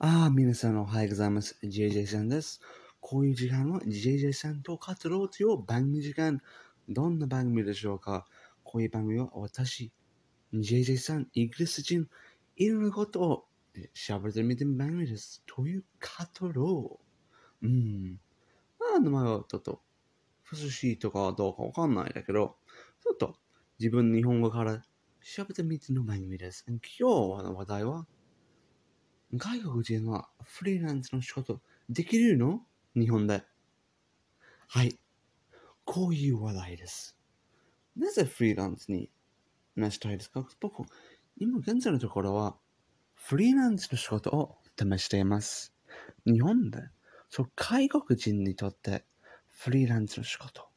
ああ、皆さんおはようございます。JJ さんです。こういう時間は JJ さんと語ろうという番組時間。どんな番組でしょうか？こういう番組は私、JJ さん、イギリス人、いろんなことを喋ってみてる番組です。という語ろう。うん。まあ、名前はちょっと、不思議とかどうかわかんないだけど、ちょっと自分日本語から喋ってみての番組です。今日の話題は、外国人はフリーランスの仕事できるの？日本で。はい。こういう話題です。なぜフリーランスになしたいですか？僕、今現在のところは、フリーランスの仕事を試しています。日本で、そう、外国人にとってフリーランスの仕事、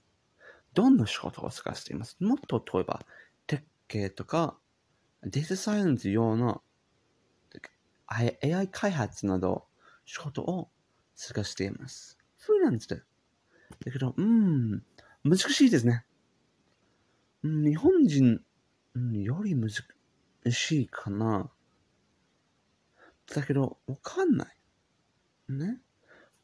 どんな仕事を探しています？もっと例えば、設計とか、データサイエンス用の AI 開発など仕事を探しています。フリーランスで。だけど、うん、難しいですね。うん日本人より難しいかな。だけど、わかんない。ね。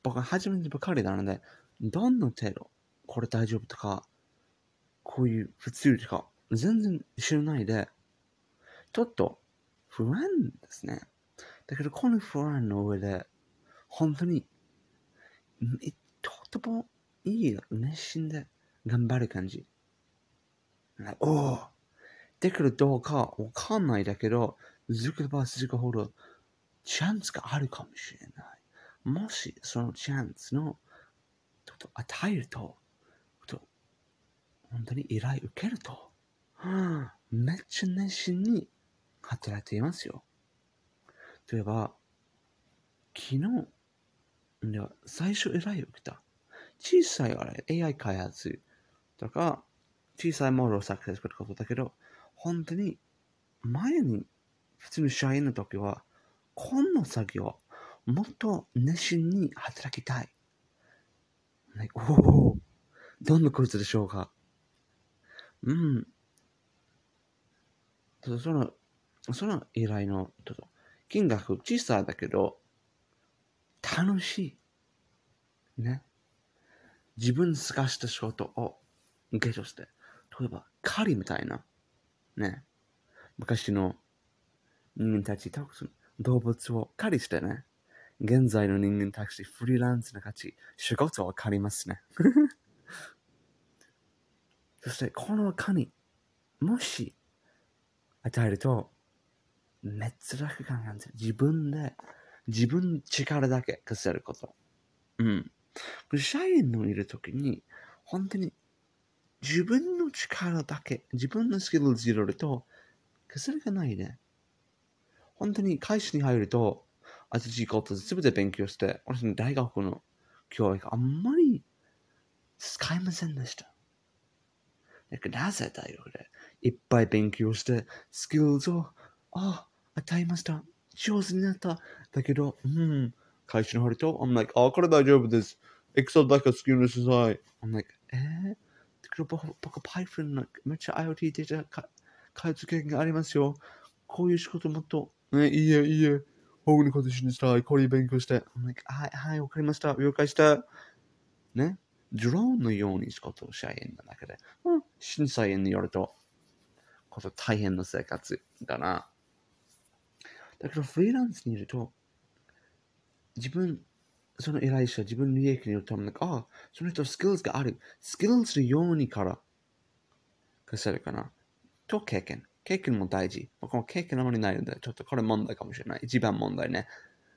僕は初めてばかりなので、どんな程度、これ大丈夫とか、こういう普通とか、全然知らないで、ちょっと不安ですね。だけど、この不安の上で、本当に、んいとてもいい熱心で頑張る感じ。おおできるどうかわかんないだけど、続けば続くほど、チャンスがあるかもしれない。もし、そのチャンスの、ちょっと与えると、と本当に依頼受けると、はあめっちゃ熱心に働いていますよ。例えば、昨日、では最初依頼を受けた。小さいあれ、AI 開発とか、小さいモデルを作成することだけど、本当に前に普通の社員の時は、こんな作業、もっと熱心に働きたい。like おお、どんなことでしょうかうん。その、その依頼のちょっと金額小さいだけど、楽しい。ね。自分探した仕事をゲットして、例えば狩りみたいな、ね。昔の人間たち、動物を狩りしてね。現在の人間たち、フリーランスな価値、仕事を借りますね。そして、この紙、もし与えると、めっちゃ楽感なんですよ。自分で、自分力だけ稼げること。うん。社員のいるときに、本当に自分の力だけ、自分のスキルを入れると、稼がないね。本当に会社に入ると、新しいことすべて勉強して、私の大学の教育あんまり使いませんでした。だからなぜ大学でいっぱい勉強して、スキルを、ああ、与えました。上手になった。だけど、うん、会社に入ると、I'm like, あ、これ大丈夫です。Excel だけ好きにしてください。I'm like, えー、だけど僕、僕 Python のめっちゃ IoT データ開発経験がありますよ。こういう仕事もっと、ね、いいえ、いいえ。僕のことにしたい。これ勉強して。I'm like, はい、はい、わかりました。了解した。ね？ドローンのように仕事をしたいんだけで、うん、審査員によると、こと大変な生活だな。だけど、フリーランスにいると、自分、その偉い人は自分の利益によるために、ああ、その人スキルズがある。スキルズのようにから稼げるかな。と経験。経験も大事。僕も経験あまりないので、ちょっとこれ問題かもしれない。一番問題ね。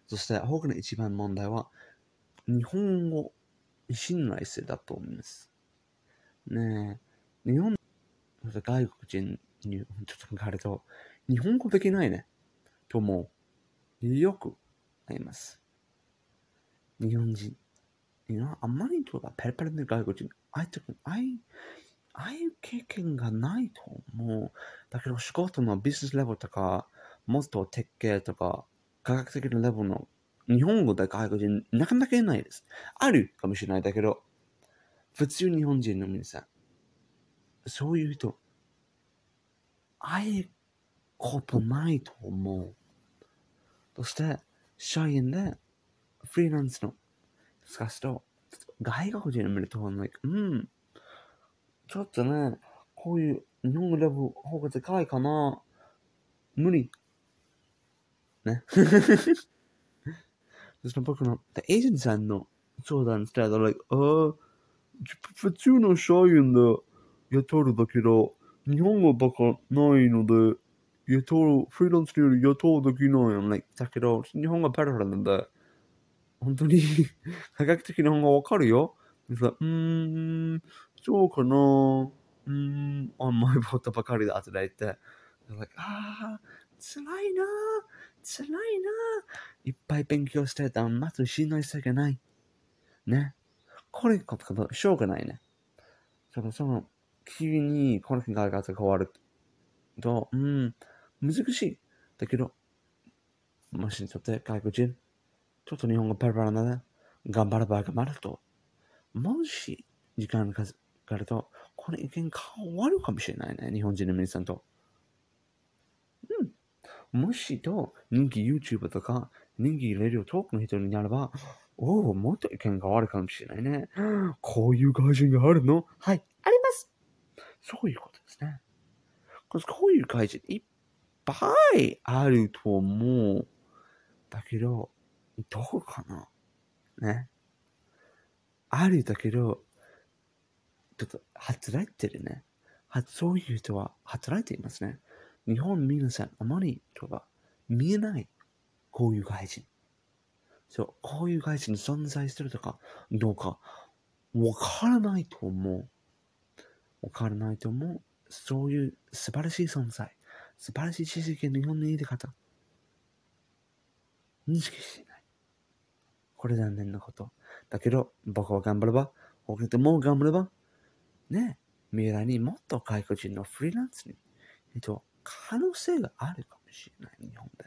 そして、他の一番問題は、日本語信頼性だと思います。ねえ、日本、外国人にちょっと考えると、日本語できないね。と思う。よくあります。日本人。いや、あまりとかペラペラの外国人、ああいったああいう、あいう経験がないと思う。だけど仕事のビジネスレベルとか、もっと設計とか、科学的なレベルの日本語で外国人なかなかいないです。あるかもしれないだけど、普通日本人の皆さん、そういう人、ああいうことないと思う。そして、社員で、フリーランスの、探すと、外国人を見ると、like、うん、ちょっとね、こういう日本語レベル方が高いかな。無理。ね。そして僕の、エージェントさんの相談したら、like、ああ、普通の社員で雇うだけど、日本語ばかないので、雇う、フリーランスより雇うできないよね。だけど、日本語ペラペラなんで、本当に 科学的な日本語わかるよ。うーん、そうかな。うーん、甘いことばかりだって言って。like, ああ、辛いな、辛いな。いっぱい勉強してたら、まずしないといけない。ね。これことかしょうがないね。その、その、急にこの考え方が変わると、うん、難しい。だけど、もしにとって外国人、ちょっと日本語ペラペラなら、頑張れば頑張ると、もし時間がかかると、この意見変わるかもしれないね。日本人の皆さんと。うん。もしと、人気 YouTuber とか、人気レディオトークの人になれば、おお、もっと意見変わるかもしれないね。こういう外人があるの？はい、あります。そういうことですね。こういう外人いっぱいあると思う。だけど、どこかな？ね。あるだけど、ちょっと働いてるね。そういう人は働いていますね。日本皆さん、あまりとか見えない。こういう外人。そう、こういう外人存在してるとか、どうか、わからないと思う。わからないと思う。そういう素晴らしい存在、素晴らしい知識日本のいい方、認識していない。これ残念なこと。だけど、僕は頑張れば、他とも頑張れば、ね、未来にもっと外国人のフリーランスに、えっと、可能性があるかもしれない、日本で。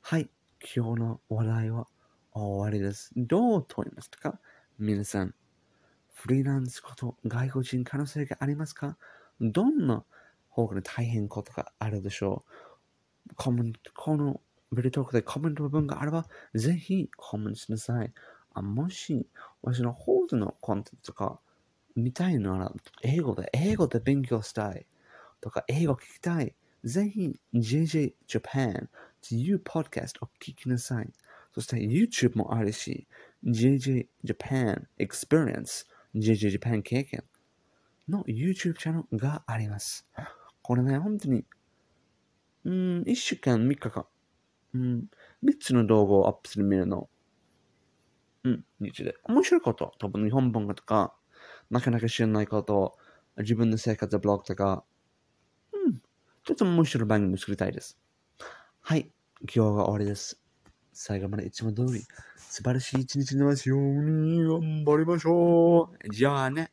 はい、今日の話題は終わりです。どう問いましたか？皆さん、フリーランスこと外国人可能性がありますか？どんな方が大変ことがあるでしょうコメント、このビルトークでコメント部分があれば、ぜひコメントしなさい。あもし、私のホールのコンテンツとか見たいなら、英語で、英語で勉強したいとか、英語聞きたい。ぜひ、JJ Japan というポッドキャストを聞きなさい。そして YouTube もあるし、JJ Japan Experience、JJ Japan 経験の YouTube チャンネルがあります。これね、本当に、うん、1週間3日間、うん、3つの動画をアップする見るの、うん、日で。面白いこと、多分日本文化とか、なかなか知らないこと、自分の生活ブログとか、うん、ちょっと面白い番組を作りたいです。はい、今日が終わりです。最後までいつも通り、素晴らしい一日になりますように、頑張りましょう。じゃあね。